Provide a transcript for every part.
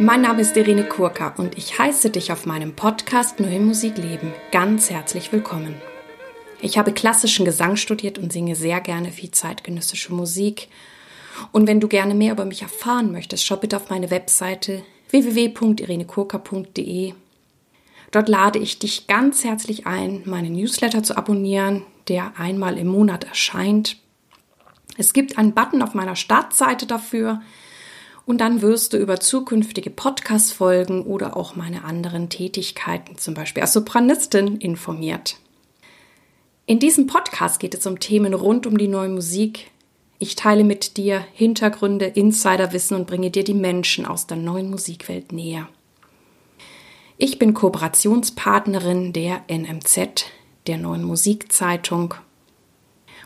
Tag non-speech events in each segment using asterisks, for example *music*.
Mein Name ist Irene Kurka und ich heiße dich auf meinem Podcast Neue Musik leben ganz herzlich willkommen. Ich habe klassischen Gesang studiert und singe sehr gerne viel zeitgenössische Musik. Und wenn du gerne mehr über mich erfahren möchtest, schau bitte auf meine Webseite www.irenekurka.de. Dort lade ich dich ganz herzlich ein, meinen Newsletter zu abonnieren, der einmal im Monat erscheint. Es gibt einen Button auf meiner Startseite dafür und dann wirst du über zukünftige Podcast-Folgen oder auch meine anderen Tätigkeiten, zum Beispiel als Sopranistin, informiert. In diesem Podcast geht es um Themen rund um die neue Musik. Ich teile mit dir Hintergründe, Insiderwissen und bringe dir die Menschen aus der neuen Musikwelt näher. Ich bin Kooperationspartnerin der NMZ, der neuen Musikzeitung.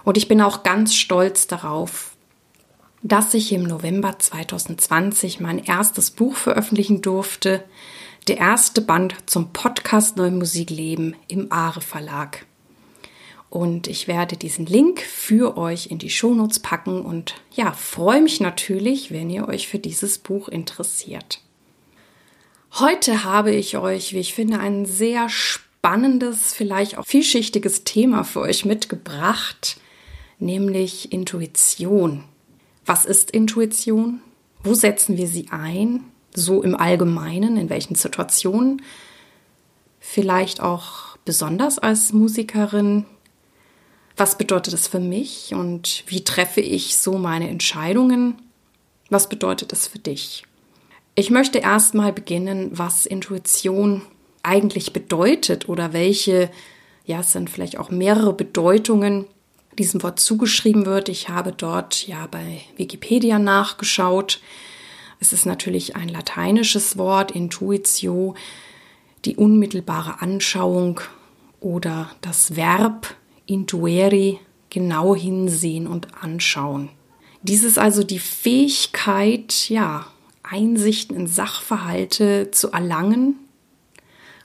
Und ich bin auch ganz stolz darauf, dass ich im November 2020 mein erstes Buch veröffentlichen durfte, der erste Band zum Podcast Neue Musik Leben im Aare Verlag. Und ich werde diesen Link für euch in die Shownotes packen und ja, freue mich natürlich, wenn ihr euch für dieses Buch interessiert. Heute habe ich euch, wie ich finde, ein sehr spannendes, vielleicht auch vielschichtiges Thema für euch mitgebracht, nämlich Intuition. Was ist Intuition? Wo setzen wir sie ein? So im Allgemeinen, in welchen Situationen? Vielleicht auch besonders als Musikerin. Was bedeutet das für mich und wie treffe ich so meine Entscheidungen? Was bedeutet das für dich? Ich möchte erstmal beginnen, was Intuition eigentlich bedeutet oder welche, ja, es sind vielleicht auch mehrere Bedeutungen, diesem Wort zugeschrieben wird. Ich habe dort ja bei Wikipedia nachgeschaut. Es ist natürlich ein lateinisches Wort, intuitio, die unmittelbare Anschauung oder das Verb intueri, genau hinsehen und anschauen. Dies ist also die Fähigkeit, ja, Einsichten in Sachverhalte zu erlangen,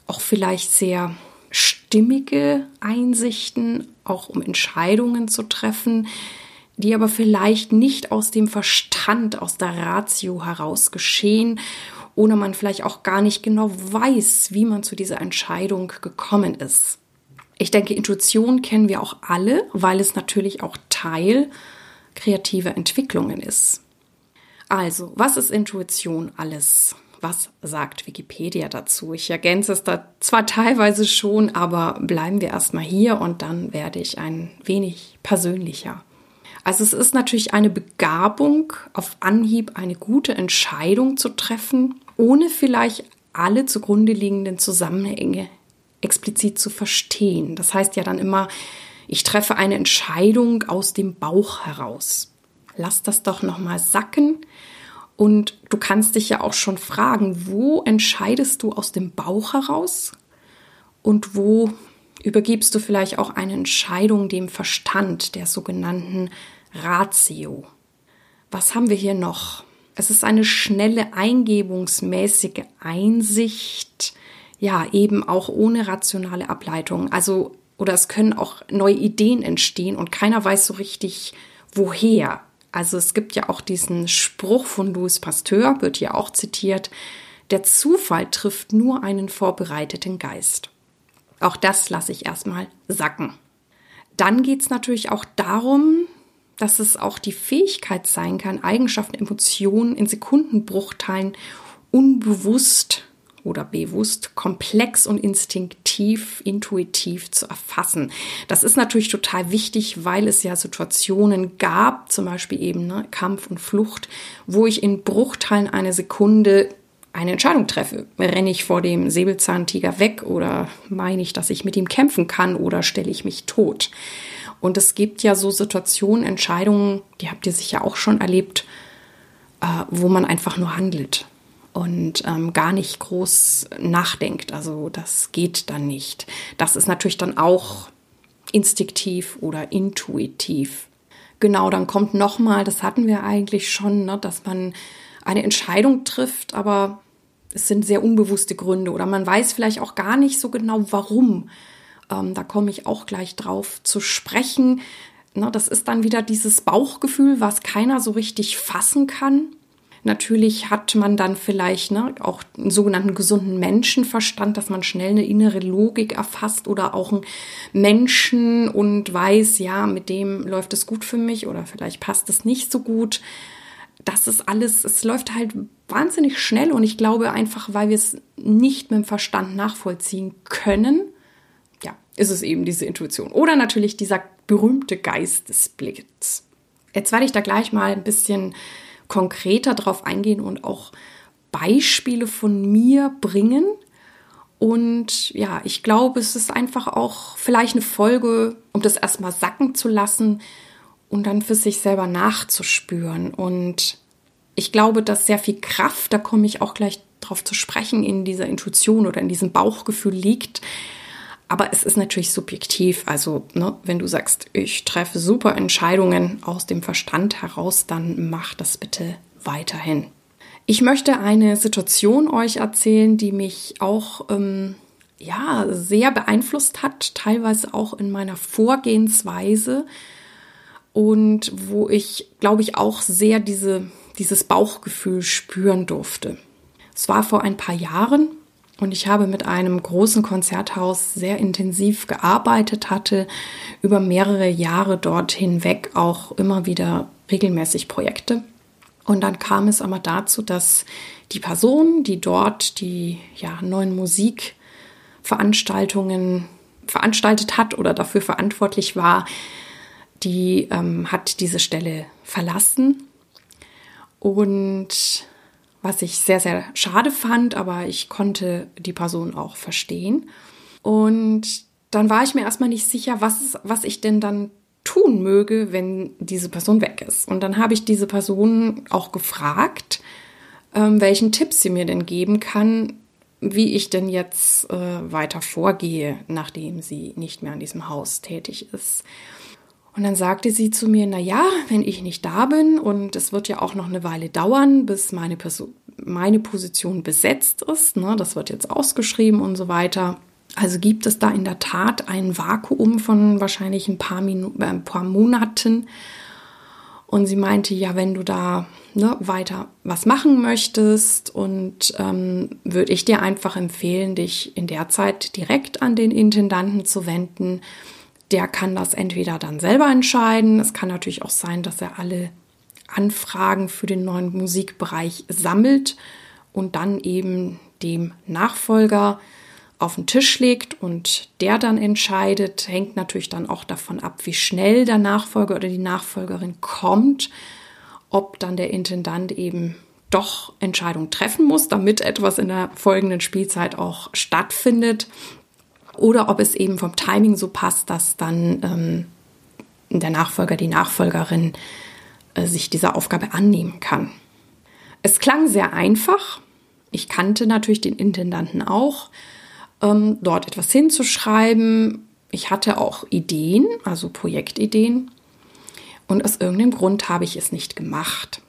auch vielleicht sehr stimmige Einsichten, auch um Entscheidungen zu treffen, die aber vielleicht nicht aus dem Verstand, aus der Ratio heraus geschehen oder man vielleicht auch gar nicht genau weiß, wie man zu dieser Entscheidung gekommen ist. Ich denke, Intuition kennen wir auch alle, weil es natürlich auch Teil kreativer Entwicklungen ist. Also, was ist Intuition alles? Was sagt Wikipedia dazu? Ich ergänze es da zwar teilweise schon, aber bleiben wir erstmal hier und dann werde ich ein wenig persönlicher. Also es ist natürlich eine Begabung, auf Anhieb eine gute Entscheidung zu treffen, ohne vielleicht alle zugrunde liegenden Zusammenhänge explizit zu verstehen. Das heißt ja dann immer, ich treffe eine Entscheidung aus dem Bauch heraus. Lass das doch noch mal sacken und du kannst dich ja auch schon fragen, wo entscheidest du aus dem Bauch heraus und wo übergibst du vielleicht auch eine Entscheidung dem Verstand, der sogenannten Ratio. Was haben wir hier noch? Es ist eine schnelle eingebungsmäßige Einsicht, ja, eben auch ohne rationale Ableitung. Also, oder es können auch neue Ideen entstehen und keiner weiß so richtig, woher. Also es gibt ja auch diesen Spruch von Louis Pasteur, wird hier auch zitiert, der Zufall trifft nur einen vorbereiteten Geist. Auch das lasse ich erstmal sacken. Dann geht es natürlich auch darum, dass es auch die Fähigkeit sein kann, Eigenschaften, Emotionen in Sekundenbruchteilen unbewusst oder bewusst komplex und instinktiv, intuitiv zu erfassen. Das ist natürlich total wichtig, weil es ja Situationen gab, zum Beispiel eben ne, Kampf und Flucht, wo ich in Bruchteilen einer Sekunde eine Entscheidung treffe. Renne ich vor dem Säbelzahntiger weg oder meine ich, dass ich mit ihm kämpfen kann oder stelle ich mich tot? Und es gibt ja so Situationen, Entscheidungen, die habt ihr sicher auch schon erlebt, äh, wo man einfach nur handelt und ähm, gar nicht groß nachdenkt. Also das geht dann nicht. Das ist natürlich dann auch instinktiv oder intuitiv. Genau, dann kommt nochmal, das hatten wir eigentlich schon, ne, dass man eine Entscheidung trifft, aber es sind sehr unbewusste Gründe oder man weiß vielleicht auch gar nicht so genau, warum. Ähm, da komme ich auch gleich drauf zu sprechen. Ne, das ist dann wieder dieses Bauchgefühl, was keiner so richtig fassen kann Natürlich hat man dann vielleicht ne, auch einen sogenannten gesunden Menschenverstand, dass man schnell eine innere Logik erfasst oder auch einen Menschen und weiß, ja, mit dem läuft es gut für mich oder vielleicht passt es nicht so gut. Das ist alles, es läuft halt wahnsinnig schnell und ich glaube einfach, weil wir es nicht mit dem Verstand nachvollziehen können, ja, ist es eben diese Intuition. Oder natürlich dieser berühmte Geistesblitz. Jetzt werde ich da gleich mal ein bisschen konkreter drauf eingehen und auch Beispiele von mir bringen. Und ja, ich glaube, es ist einfach auch vielleicht eine Folge, um das erstmal sacken zu lassen und dann für sich selber nachzuspüren. Und ich glaube, dass sehr viel Kraft, da komme ich auch gleich drauf zu sprechen, in dieser Intuition oder in diesem Bauchgefühl liegt. Aber es ist natürlich subjektiv. Also, ne, wenn du sagst, ich treffe super Entscheidungen aus dem Verstand heraus, dann mach das bitte weiterhin. Ich möchte eine Situation euch erzählen, die mich auch ähm, ja sehr beeinflusst hat, teilweise auch in meiner Vorgehensweise und wo ich, glaube ich, auch sehr diese, dieses Bauchgefühl spüren durfte. Es war vor ein paar Jahren und ich habe mit einem großen Konzerthaus sehr intensiv gearbeitet, hatte über mehrere Jahre dort hinweg auch immer wieder regelmäßig Projekte. Und dann kam es aber dazu, dass die Person, die dort die ja, neuen Musikveranstaltungen veranstaltet hat oder dafür verantwortlich war, die ähm, hat diese Stelle verlassen. Und was ich sehr, sehr schade fand, aber ich konnte die Person auch verstehen. Und dann war ich mir erstmal nicht sicher, was, was ich denn dann tun möge, wenn diese Person weg ist. Und dann habe ich diese Person auch gefragt, ähm, welchen Tipps sie mir denn geben kann, wie ich denn jetzt äh, weiter vorgehe, nachdem sie nicht mehr an diesem Haus tätig ist. Und dann sagte sie zu mir, na ja, wenn ich nicht da bin und es wird ja auch noch eine Weile dauern, bis meine, Person, meine Position besetzt ist, ne, das wird jetzt ausgeschrieben und so weiter. Also gibt es da in der Tat ein Vakuum von wahrscheinlich ein paar, Minu äh, ein paar Monaten. Und sie meinte, ja, wenn du da ne, weiter was machen möchtest und ähm, würde ich dir einfach empfehlen, dich in der Zeit direkt an den Intendanten zu wenden der kann das entweder dann selber entscheiden. Es kann natürlich auch sein, dass er alle Anfragen für den neuen Musikbereich sammelt und dann eben dem Nachfolger auf den Tisch legt und der dann entscheidet, hängt natürlich dann auch davon ab, wie schnell der Nachfolger oder die Nachfolgerin kommt, ob dann der Intendant eben doch Entscheidungen treffen muss, damit etwas in der folgenden Spielzeit auch stattfindet oder ob es eben vom Timing so passt, dass dann ähm, der Nachfolger, die Nachfolgerin äh, sich dieser Aufgabe annehmen kann. Es klang sehr einfach. Ich kannte natürlich den Intendanten auch, ähm, dort etwas hinzuschreiben. Ich hatte auch Ideen, also Projektideen. Und aus irgendeinem Grund habe ich es nicht gemacht.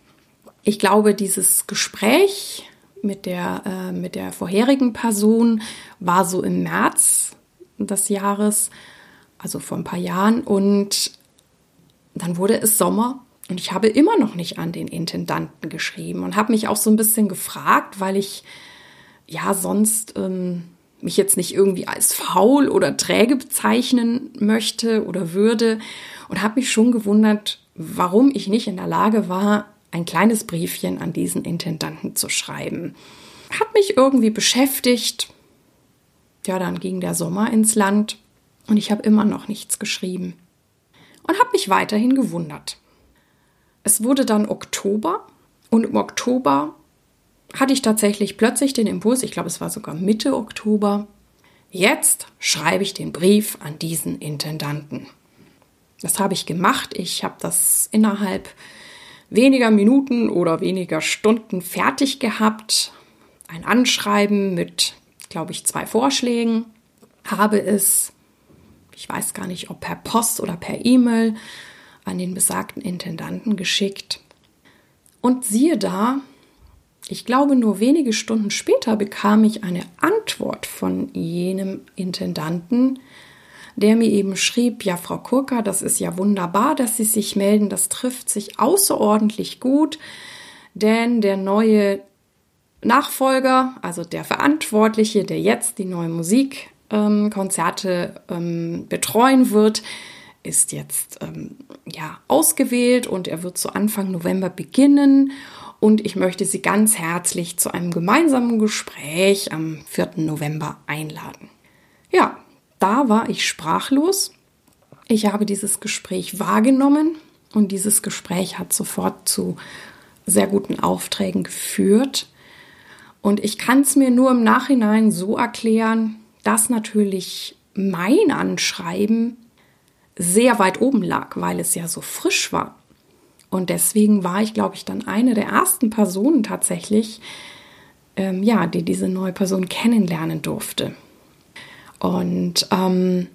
Ich glaube, dieses Gespräch mit der, äh, mit der vorherigen Person war so im März des Jahres, also vor ein paar Jahren. Und dann wurde es Sommer und ich habe immer noch nicht an den Intendanten geschrieben und habe mich auch so ein bisschen gefragt, weil ich ja sonst ähm, mich jetzt nicht irgendwie als faul oder träge bezeichnen möchte oder würde und habe mich schon gewundert, warum ich nicht in der Lage war, ein kleines Briefchen an diesen Intendanten zu schreiben. Hat mich irgendwie beschäftigt, ja, dann ging der Sommer ins Land und ich habe immer noch nichts geschrieben und habe mich weiterhin gewundert. Es wurde dann Oktober und im Oktober hatte ich tatsächlich plötzlich den Impuls, ich glaube es war sogar Mitte Oktober, jetzt schreibe ich den Brief an diesen Intendanten. Das habe ich gemacht. Ich habe das innerhalb weniger Minuten oder weniger Stunden fertig gehabt. Ein Anschreiben mit glaube ich, zwei Vorschlägen, habe es, ich weiß gar nicht, ob per Post oder per E-Mail, an den besagten Intendanten geschickt. Und siehe da, ich glaube, nur wenige Stunden später bekam ich eine Antwort von jenem Intendanten, der mir eben schrieb, ja, Frau Kurka, das ist ja wunderbar, dass Sie sich melden, das trifft sich außerordentlich gut. denn der neue Nachfolger, also der Verantwortliche, der jetzt die neue Musikkonzerte ähm, betreuen wird, ist jetzt ähm, ja ausgewählt und er wird zu Anfang November beginnen. Und ich möchte Sie ganz herzlich zu einem gemeinsamen Gespräch am 4. November einladen. Ja, da war ich sprachlos. Ich habe dieses Gespräch wahrgenommen und dieses Gespräch hat sofort zu sehr guten Aufträgen geführt. Und ich kann es mir nur im Nachhinein so erklären, dass natürlich mein Anschreiben sehr weit oben lag, weil es ja so frisch war. Und deswegen war ich, glaube ich, dann eine der ersten Personen tatsächlich, ähm, ja, die diese neue Person kennenlernen durfte. Und ähm,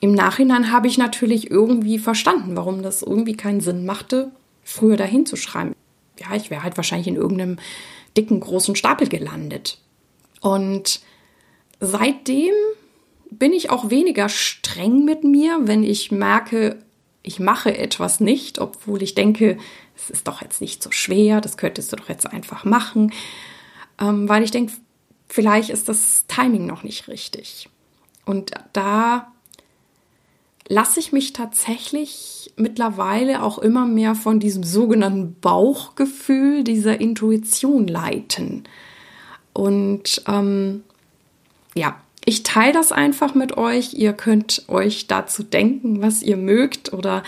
im Nachhinein habe ich natürlich irgendwie verstanden, warum das irgendwie keinen Sinn machte, früher dahin zu schreiben. Ja, ich wäre halt wahrscheinlich in irgendeinem dicken, großen Stapel gelandet. Und seitdem bin ich auch weniger streng mit mir, wenn ich merke, ich mache etwas nicht, obwohl ich denke, es ist doch jetzt nicht so schwer, das könntest du doch jetzt einfach machen, ähm, weil ich denke, vielleicht ist das Timing noch nicht richtig. Und da lasse ich mich tatsächlich mittlerweile auch immer mehr von diesem sogenannten Bauchgefühl, dieser Intuition leiten. Und ähm, ja, ich teile das einfach mit euch. Ihr könnt euch dazu denken, was ihr mögt. Oder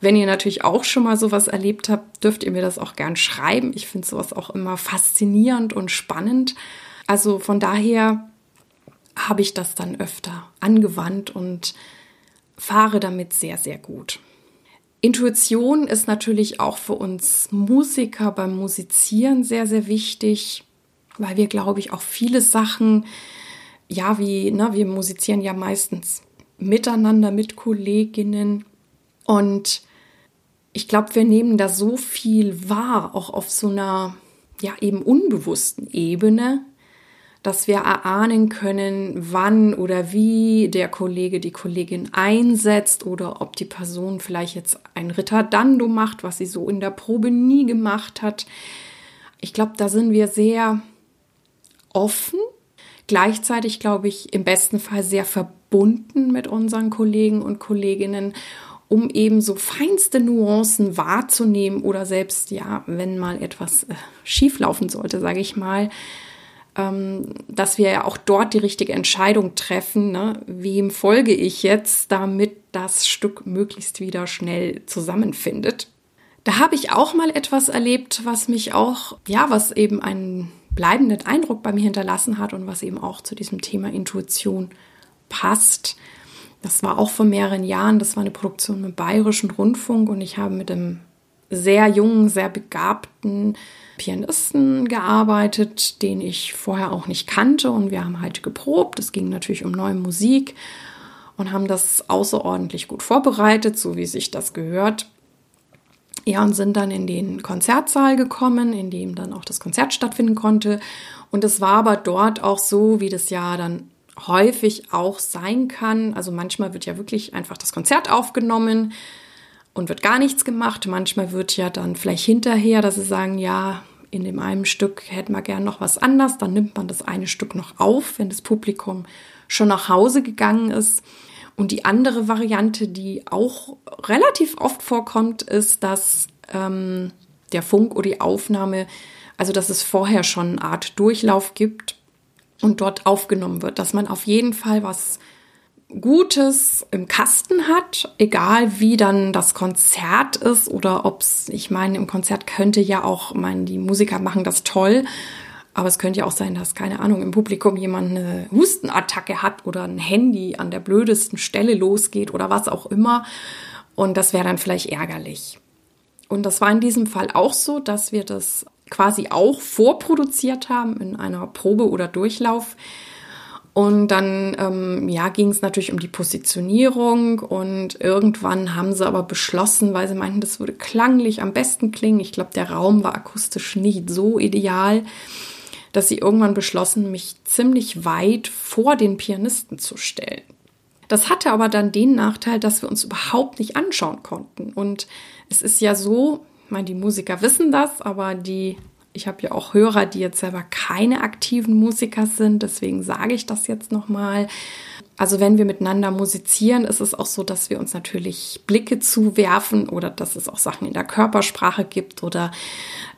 wenn ihr natürlich auch schon mal sowas erlebt habt, dürft ihr mir das auch gern schreiben. Ich finde sowas auch immer faszinierend und spannend. Also von daher habe ich das dann öfter angewandt und fahre damit sehr, sehr gut. Intuition ist natürlich auch für uns Musiker beim Musizieren sehr, sehr wichtig, weil wir, glaube ich, auch viele Sachen, ja, wie, ne, wir musizieren ja meistens miteinander mit Kolleginnen und ich glaube, wir nehmen da so viel wahr, auch auf so einer, ja, eben unbewussten Ebene, dass wir erahnen können, wann oder wie der Kollege die Kollegin einsetzt oder ob die Person vielleicht jetzt ein Ritterdando macht, was sie so in der Probe nie gemacht hat. Ich glaube, da sind wir sehr offen, gleichzeitig glaube ich im besten Fall sehr verbunden mit unseren Kollegen und Kolleginnen um eben so feinste Nuancen wahrzunehmen oder selbst, ja, wenn mal etwas äh, schieflaufen sollte, sage ich mal, dass wir ja auch dort die richtige Entscheidung treffen. Ne? Wem folge ich jetzt, damit das Stück möglichst wieder schnell zusammenfindet? Da habe ich auch mal etwas erlebt, was mich auch, ja, was eben einen bleibenden Eindruck bei mir hinterlassen hat und was eben auch zu diesem Thema Intuition passt. Das war auch vor mehreren Jahren. Das war eine Produktion mit Bayerischen Rundfunk und ich habe mit einem sehr jungen, sehr begabten Pianisten gearbeitet, den ich vorher auch nicht kannte und wir haben halt geprobt. Es ging natürlich um neue Musik und haben das außerordentlich gut vorbereitet, so wie sich das gehört. Ja, und sind dann in den Konzertsaal gekommen, in dem dann auch das Konzert stattfinden konnte. Und es war aber dort auch so, wie das ja dann häufig auch sein kann. Also manchmal wird ja wirklich einfach das Konzert aufgenommen und wird gar nichts gemacht. Manchmal wird ja dann vielleicht hinterher, dass sie sagen, ja, in dem einen Stück hätten wir gern noch was anders. Dann nimmt man das eine Stück noch auf, wenn das Publikum schon nach Hause gegangen ist. Und die andere Variante, die auch relativ oft vorkommt, ist, dass ähm, der Funk oder die Aufnahme, also dass es vorher schon eine Art Durchlauf gibt und dort aufgenommen wird, dass man auf jeden Fall was Gutes im Kasten hat, egal wie dann das Konzert ist oder ob es, ich meine, im Konzert könnte ja auch, meine, die Musiker machen das toll, aber es könnte ja auch sein, dass, keine Ahnung, im Publikum jemand eine Hustenattacke hat oder ein Handy an der blödesten Stelle losgeht oder was auch immer. Und das wäre dann vielleicht ärgerlich. Und das war in diesem Fall auch so, dass wir das quasi auch vorproduziert haben in einer Probe oder Durchlauf. Und dann ähm, ja, ging es natürlich um die Positionierung und irgendwann haben sie aber beschlossen, weil sie meinten, das würde klanglich am besten klingen. Ich glaube, der Raum war akustisch nicht so ideal, dass sie irgendwann beschlossen, mich ziemlich weit vor den Pianisten zu stellen. Das hatte aber dann den Nachteil, dass wir uns überhaupt nicht anschauen konnten. Und es ist ja so, Ich meine, die Musiker wissen das, aber die, ich habe ja auch Hörer, die jetzt selber keine aktiven Musiker sind, deswegen sage ich das jetzt nochmal. Also wenn wir miteinander musizieren, ist es auch so, dass wir uns natürlich Blicke zuwerfen oder dass es auch Sachen in der Körpersprache gibt oder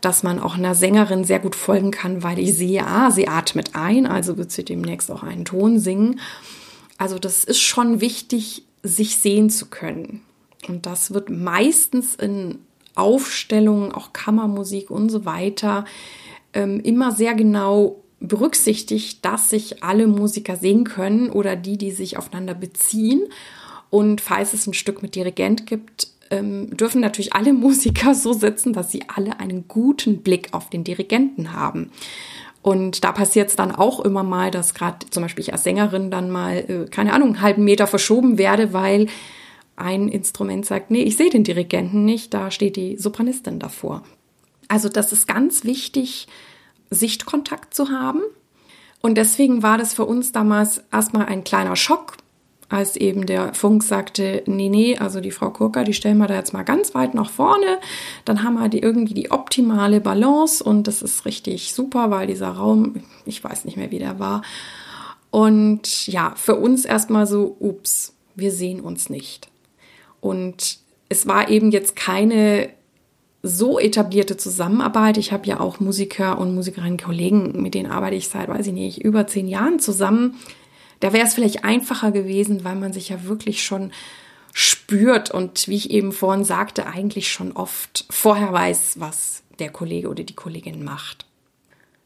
dass man auch einer Sängerin sehr gut folgen kann, weil ich sehe, ah, sie atmet ein, also wird sie demnächst auch einen Ton singen. Also das ist schon wichtig, sich sehen zu können. Und das wird meistens in Aufstellungen, auch Kammermusik und so weiter, ähm, immer sehr genau berücksichtigt, dass sich alle Musiker sehen können oder die, die sich aufeinander beziehen. Und falls es ein Stück mit Dirigent gibt, ähm, dürfen natürlich alle *laughs* Musiker so sitzen, dass sie alle einen guten Blick auf den Dirigenten haben. Und da passiert es dann auch immer mal, dass gerade zum Beispiel ich als Sängerin dann mal, äh, keine Ahnung, einen halben Meter verschoben werde, weil ein Instrument sagt, nee, ich sehe den Dirigenten nicht, da steht die Sopranistin davor. Also das ist ganz wichtig, Sichtkontakt zu haben. Und deswegen war das für uns damals erstmal ein kleiner Schock, als eben der Funk sagte, nee, nee, also die Frau Kurka, die stellen wir da jetzt mal ganz weit nach vorne. Dann haben wir die irgendwie die optimale Balance und das ist richtig super, weil dieser Raum, ich weiß nicht mehr, wie der war. Und ja, für uns erstmal so, ups, wir sehen uns nicht. Und es war eben jetzt keine so etablierte Zusammenarbeit. Ich habe ja auch Musiker und Musikerinnen, Kollegen, mit denen arbeite ich seit, weiß ich nicht, über zehn Jahren zusammen. Da wäre es vielleicht einfacher gewesen, weil man sich ja wirklich schon spürt und wie ich eben vorhin sagte, eigentlich schon oft vorher weiß, was der Kollege oder die Kollegin macht.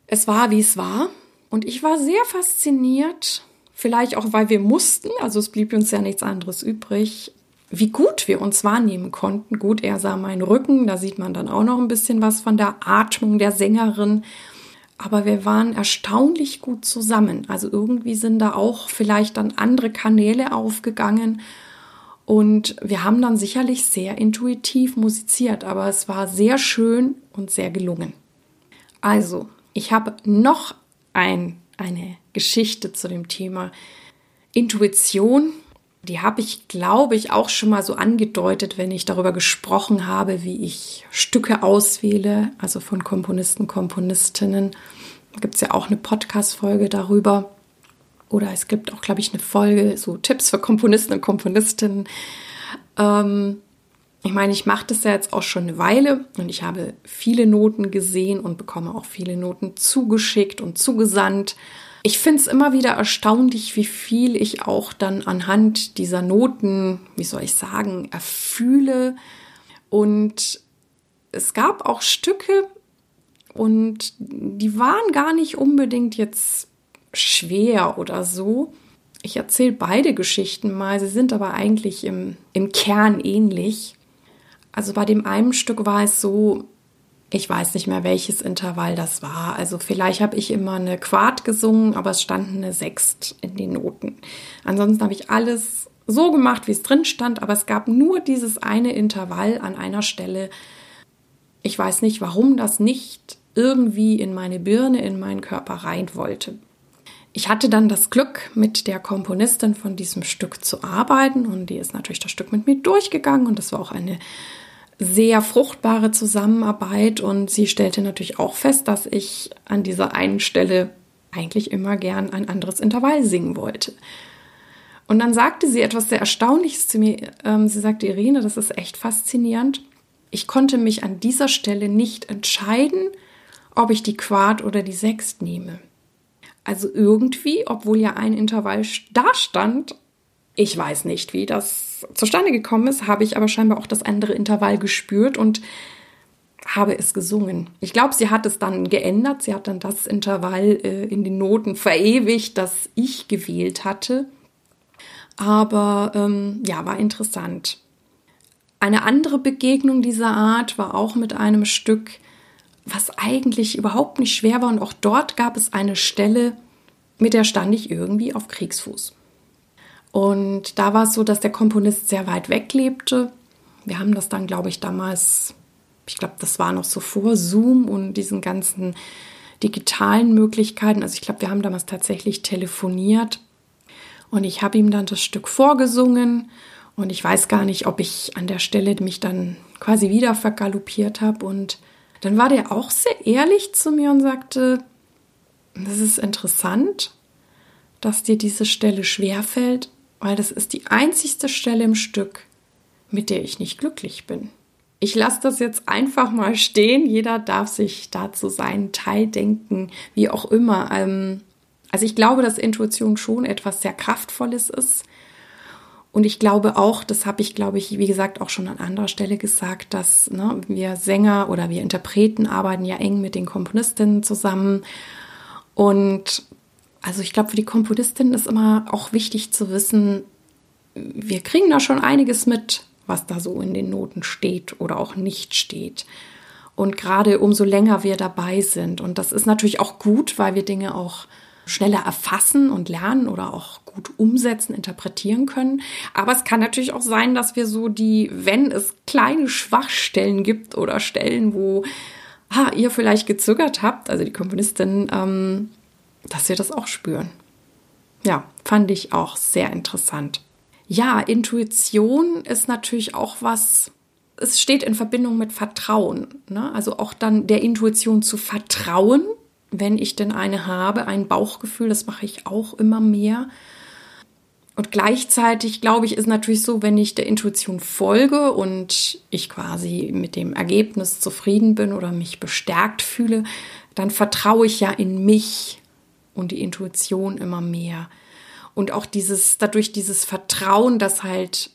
Es war, wie es war und ich war sehr fasziniert, vielleicht auch, weil wir mussten, also es blieb uns ja nichts anderes übrig, wie gut wir uns wahrnehmen konnten. Gut, er sah meinen Rücken, da sieht man dann auch noch ein bisschen was von der Atmung der Sängerin. Aber wir waren erstaunlich gut zusammen. Also irgendwie sind da auch vielleicht dann andere Kanäle aufgegangen. Und wir haben dann sicherlich sehr intuitiv musiziert, aber es war sehr schön und sehr gelungen. Also, ich habe noch ein, eine Geschichte zu dem Thema Intuition die habe ich, glaube ich, auch schon mal so angedeutet, wenn ich darüber gesprochen habe, wie ich Stücke auswähle, also von Komponisten, Komponistinnen. Da gibt es ja auch eine Podcast-Folge darüber. Oder es gibt auch, glaube ich, eine Folge, so Tipps für Komponisten und Komponistinnen. Ähm, ich meine, ich mache das ja jetzt auch schon eine Weile und ich habe viele Noten gesehen und bekomme auch viele Noten zugeschickt und zugesandt. Ich finde es immer wieder erstaunlich, wie viel ich auch dann anhand dieser Noten, wie soll ich sagen, erfühle. Und es gab auch Stücke und die waren gar nicht unbedingt jetzt schwer oder so. Ich erzähle beide Geschichten mal, sie sind aber eigentlich im, im Kern ähnlich. Also bei dem einen Stück war es so, ich weiß nicht mehr, welches Intervall das war. Also vielleicht habe ich immer eine Quart gesungen, aber es stand eine Sext in den Noten. Ansonsten habe ich alles so gemacht, wie es drin stand, aber es gab nur dieses eine Intervall an einer Stelle. Ich weiß nicht, warum das nicht irgendwie in meine Birne, in meinen Körper rein wollte. Ich hatte dann das Glück, mit der Komponistin von diesem Stück zu arbeiten und die ist natürlich das Stück mit mir durchgegangen und das war auch eine sehr fruchtbare Zusammenarbeit und sie stellte natürlich auch fest, dass ich an dieser einen Stelle eigentlich immer gern ein anderes Intervall singen wollte. Und dann sagte sie etwas sehr Erstaunliches zu mir. Ähm, sie sagte, Irene, das ist echt faszinierend. Ich konnte mich an dieser Stelle nicht entscheiden, ob ich die Quart oder die Sext nehme. Also irgendwie, obwohl ja ein Intervall da stand, ich weiß nicht, wie das zustande gekommen ist, habe ich aber scheinbar auch das andere Intervall gespürt und habe es gesungen. Ich glaube, sie hat es dann geändert. Sie hat dann das Intervall äh, in den Noten verewigt, das ich gewählt hatte. Aber ähm, ja, war interessant. Eine andere Begegnung dieser Art war auch mit einem Stück, was eigentlich überhaupt nicht schwer war. Und auch dort gab es eine Stelle, mit der stand ich irgendwie auf Kriegsfuß. Und da war es so, dass der Komponist sehr weit weg lebte. Wir haben das dann, glaube ich, damals, ich glaube, das war noch so vor Zoom und diesen ganzen digitalen Möglichkeiten. Also ich glaube, wir haben damals tatsächlich telefoniert und ich habe ihm dann das Stück vorgesungen Und ich weiß gar nicht, ob ich an der Stelle mich dann quasi wieder vergaloppiert habe. Und dann war der auch sehr ehrlich zu mir und sagte, das ist interessant, dass dir diese Stelle schwerfällt, weil das ist die einzigste Stelle im Stück, mit der ich nicht glücklich bin. Ich lasse das jetzt einfach mal stehen. Jeder darf sich dazu seinen Teil denken, wie auch immer. Ähm, also ich glaube, dass Intuition schon etwas sehr Kraftvolles ist. Und ich glaube auch, das habe ich, glaube ich, wie gesagt, auch schon an anderer Stelle gesagt, dass ne, wir Sänger oder wir Interpreten arbeiten ja eng mit den Komponistinnen zusammen. Und also ich glaube, für die Komponistin ist immer auch wichtig zu wissen, wir kriegen da schon einiges mit, was da so in den Noten steht oder auch nicht steht. Und gerade umso länger wir dabei sind. Und das ist natürlich auch gut, weil wir Dinge auch schneller erfassen und lernen oder auch gut umsetzen, interpretieren können. Aber es kann natürlich auch sein, dass wir so die, wenn es kleine Schwachstellen gibt oder Stellen, wo ha, ihr vielleicht gezögert habt, also die Komponistin, ähm, dass wir das auch spüren. Ja, fand ich auch sehr interessant. Ja, Intuition ist natürlich auch was, es steht in Verbindung mit Vertrauen. Ne? Also auch dann der Intuition zu vertrauen, wenn ich denn eine habe, ein Bauchgefühl, das mache ich auch immer mehr. Und gleichzeitig, glaube ich, ist natürlich so, wenn ich der Intuition folge und ich quasi mit dem Ergebnis zufrieden bin oder mich bestärkt fühle, dann vertraue ich ja in mich und die Intuition immer mehr. Und auch dieses, dadurch dieses Vertrauen, dass halt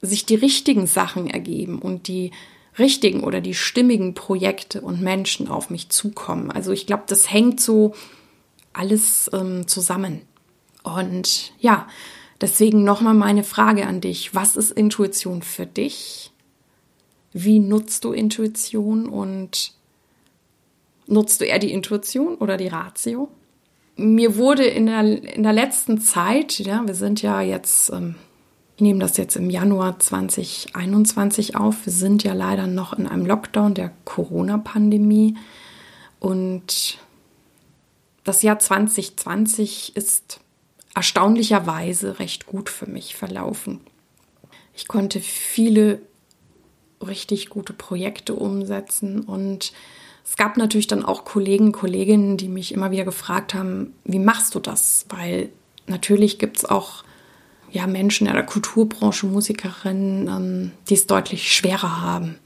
sich die richtigen Sachen ergeben und die richtigen oder die stimmigen Projekte und Menschen auf mich zukommen. Also ich glaube, das hängt so alles ähm, zusammen. Und ja, deswegen nochmal meine Frage an dich. Was ist Intuition für dich? Wie nutzt du Intuition und nutzt du eher die Intuition oder die Ratio? Mir wurde in der, in der letzten Zeit, ja, wir sind ja jetzt, ähm, ich nehme das jetzt im Januar 2021 auf, wir sind ja leider noch in einem Lockdown der Corona-Pandemie und das Jahr 2020 ist erstaunlicherweise recht gut für mich verlaufen. Ich konnte viele richtig gute Projekte umsetzen und es gab natürlich dann auch Kollegen, Kolleginnen, die mich immer wieder gefragt haben, wie machst du das? Weil natürlich gibt es auch ja, Menschen in der Kulturbranche, Musikerinnen, ähm, die es deutlich schwerer haben.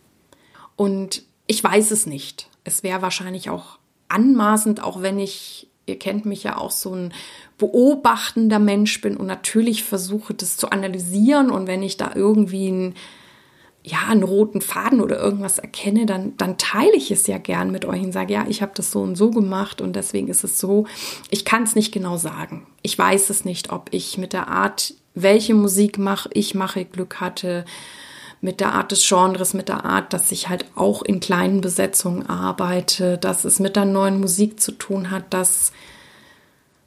Und ich weiß es nicht. Es wäre wahrscheinlich auch anmaßend, auch wenn ich, ihr kennt mich ja auch so ein beobachtender Mensch bin und natürlich versuche, das zu analysieren. Und wenn ich da irgendwie ein ja, einen roten Faden oder irgendwas erkenne, dann, dann teile ich es ja gern mit euch und sage, ja, ich habe das so und so gemacht und deswegen ist es so. Ich kann es nicht genau sagen. Ich weiß es nicht, ob ich mit der Art, welche Musik mache, ich mache, Glück hatte, mit der Art des Genres, mit der Art, dass ich halt auch in kleinen Besetzungen arbeite, dass es mit der neuen Musik zu tun hat, dass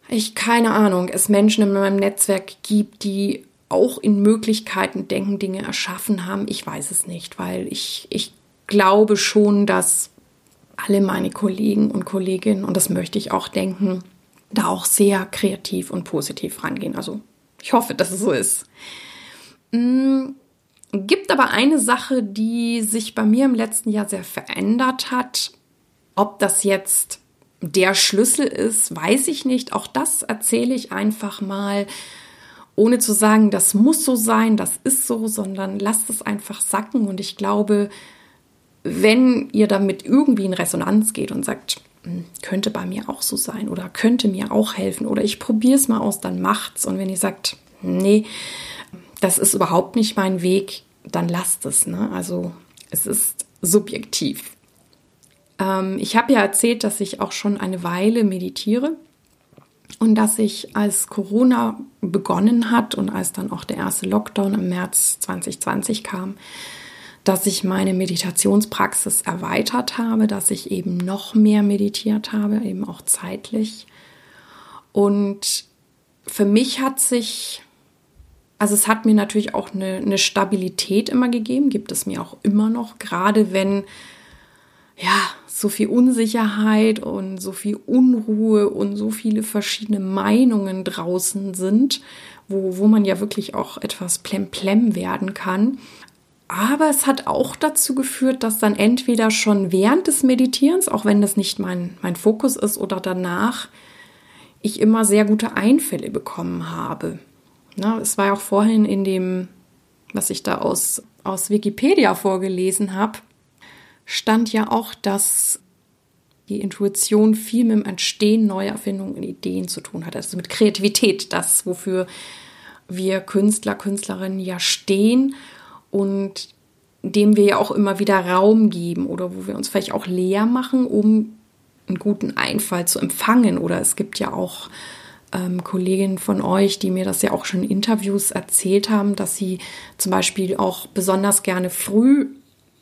ich keine Ahnung, es Menschen in meinem Netzwerk gibt, die auch in Möglichkeiten denken, Dinge erschaffen haben. Ich weiß es nicht, weil ich, ich glaube schon, dass alle meine Kollegen und Kolleginnen, und das möchte ich auch denken, da auch sehr kreativ und positiv rangehen. Also ich hoffe, dass es so ist. Mm, gibt aber eine Sache, die sich bei mir im letzten Jahr sehr verändert hat. Ob das jetzt der Schlüssel ist, weiß ich nicht. Auch das erzähle ich einfach mal ohne zu sagen, das muss so sein, das ist so, sondern lasst es einfach sacken. Und ich glaube, wenn ihr damit irgendwie in Resonanz geht und sagt, hm, könnte bei mir auch so sein oder könnte mir auch helfen oder ich probiere es mal aus, dann macht's. Und wenn ihr sagt, nee, das ist überhaupt nicht mein Weg, dann lasst es. Ne? Also es ist subjektiv. Ähm, ich habe ja erzählt, dass ich auch schon eine Weile meditiere und dass ich, als Corona begonnen hat und als dann auch der erste Lockdown im März 2020 kam, dass ich meine Meditationspraxis erweitert habe, dass ich eben noch mehr meditiert habe, eben auch zeitlich. Und für mich hat sich, also es hat mir natürlich auch eine, eine Stabilität immer gegeben, gibt es mir auch immer noch, gerade wenn ja, so viel Unsicherheit und so viel Unruhe und so viele verschiedene Meinungen draußen sind, wo, wo man ja wirklich auch etwas plemplem werden kann. Aber es hat auch dazu geführt, dass dann entweder schon während des Meditierens, auch wenn das nicht mein, mein Fokus ist, oder danach, ich immer sehr gute Einfälle bekommen habe. Na, es war ja auch vorhin in dem, was ich da aus, aus Wikipedia vorgelesen habe, stand ja auch, dass die Intuition viel mit dem Entstehen neuer Erfindungen und Ideen zu tun hat, also mit Kreativität, das, wofür wir Künstler, Künstlerinnen ja stehen und dem wir ja auch immer wieder Raum geben oder wo wir uns vielleicht auch leer machen, um einen guten Einfall zu empfangen. Oder es gibt ja auch ähm, Kolleginnen von euch, die mir das ja auch schon in Interviews erzählt haben, dass sie zum Beispiel auch besonders gerne früh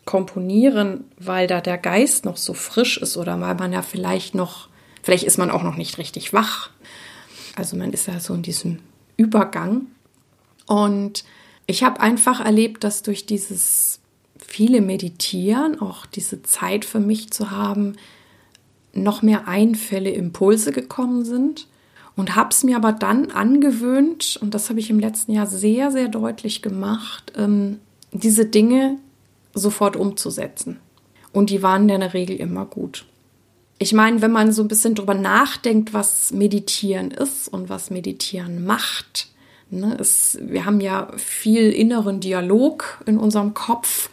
komponieren, weil da der Geist noch so frisch ist oder weil man ja vielleicht noch, vielleicht ist man auch noch nicht richtig wach. Also man ist ja so in diesem Übergang. Und ich habe einfach erlebt, dass durch dieses viele Meditieren, auch diese Zeit für mich zu haben, noch mehr Einfälle, Impulse gekommen sind und habe es mir aber dann angewöhnt, und das habe ich im letzten Jahr sehr, sehr deutlich gemacht, ähm, diese Dinge sofort umzusetzen. Und die waren in der Regel immer gut. Ich meine, wenn man so ein bisschen drüber nachdenkt, was Meditieren ist und was Meditieren macht, Ne, es, wir haben ja viel inneren Dialog in unserem Kopf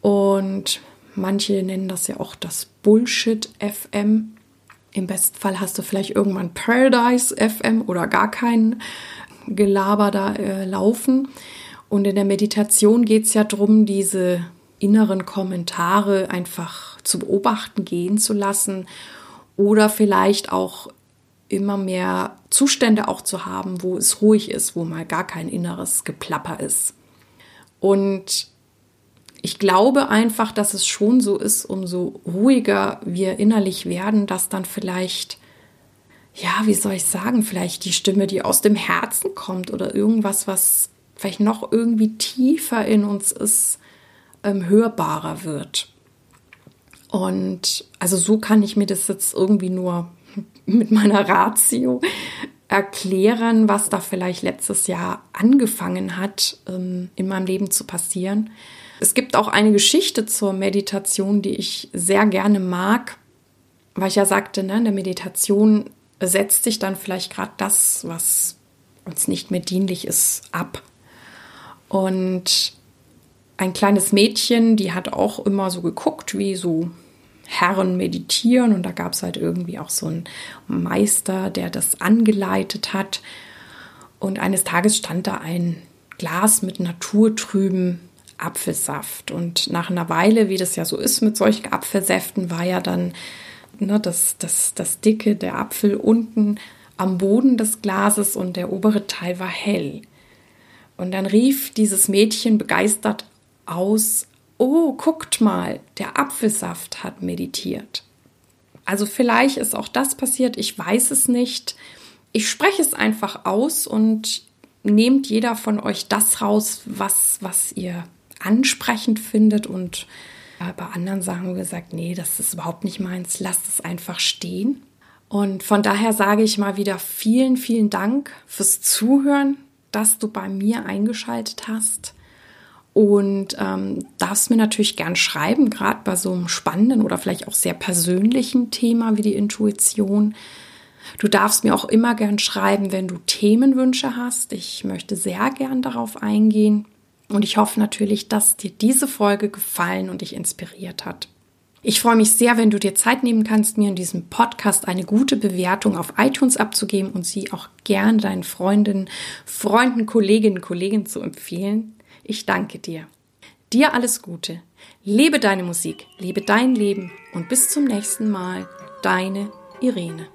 und manche nennen das ja auch das Bullshit FM. Im besten Fall hast du vielleicht irgendwann Paradise FM oder gar kein Gelaber da äh, laufen. Und in der Meditation geht es ja darum, diese inneren Kommentare einfach zu beobachten, gehen zu lassen oder vielleicht auch immer mehr Zustände auch zu haben, wo es ruhig ist, wo mal gar kein inneres Geplapper ist. Und ich glaube einfach, dass es schon so ist, umso ruhiger wir innerlich werden, dass dann vielleicht, ja, wie soll ich sagen, vielleicht die Stimme, die aus dem Herzen kommt oder irgendwas, was vielleicht noch irgendwie tiefer in uns ist, ähm, hörbarer wird. Und also so kann ich mir das jetzt irgendwie nur *laughs* mit meiner Ratio erklären, was da vielleicht letztes Jahr angefangen hat, ähm, in meinem Leben zu passieren. Es gibt auch eine Geschichte zur Meditation, die ich sehr gerne mag, weil ich ja sagte, ne, in der Meditation setzt sich dann vielleicht gerade das, was uns nicht mehr dienlich ist, ab. Und ein kleines Mädchen, die hat auch immer so geguckt, wie so Herren meditieren und da gab es halt irgendwie auch so einen Meister, der das angeleitet hat. Und eines Tages stand da ein Glas mit naturtrüben Apfelsaft. Und nach einer Weile, wie das ja so ist mit solchen Apfelsäften, war ja dann ne, das, das, das Dicke, der Apfel unten am Boden des Glases und der obere Teil war hell. Und dann rief dieses Mädchen begeistert aus, oh, guckt mal, der Apfelsaft hat meditiert. Also vielleicht ist auch das passiert, ich weiß es nicht. Ich spreche es einfach aus und nehmt jeder von euch das raus, was, was ihr ansprechend findet und äh, bei anderen Sachen gesagt, nee, das ist überhaupt nicht meins, lasst es einfach stehen. Und von daher sage ich mal wieder vielen, vielen Dank fürs Zuhören, dass du bei mir eingeschaltet hast. Und ähm, darfst mir natürlich gern schreiben, gerade bei so einem spannenden oder vielleicht auch sehr persönlichen Thema wie die Intuition. Du darfst mir auch immer gern schreiben, wenn du Themenwünsche hast. Ich möchte sehr gern darauf eingehen. Und ich hoffe natürlich, dass dir diese Folge gefallen und dich inspiriert hat. Ich freue mich sehr, wenn du dir Zeit nehmen kannst, mir in diesem Podcast eine gute Bewertung auf iTunes abzugeben und sie auch gern deinen Freundinnen, Freunden, Kolleginnen, Kollegen zu empfehlen. Ich danke dir. Dir alles Gute. Lebe deine Musik, lebe dein Leben und bis zum nächsten Mal. Deine Irene.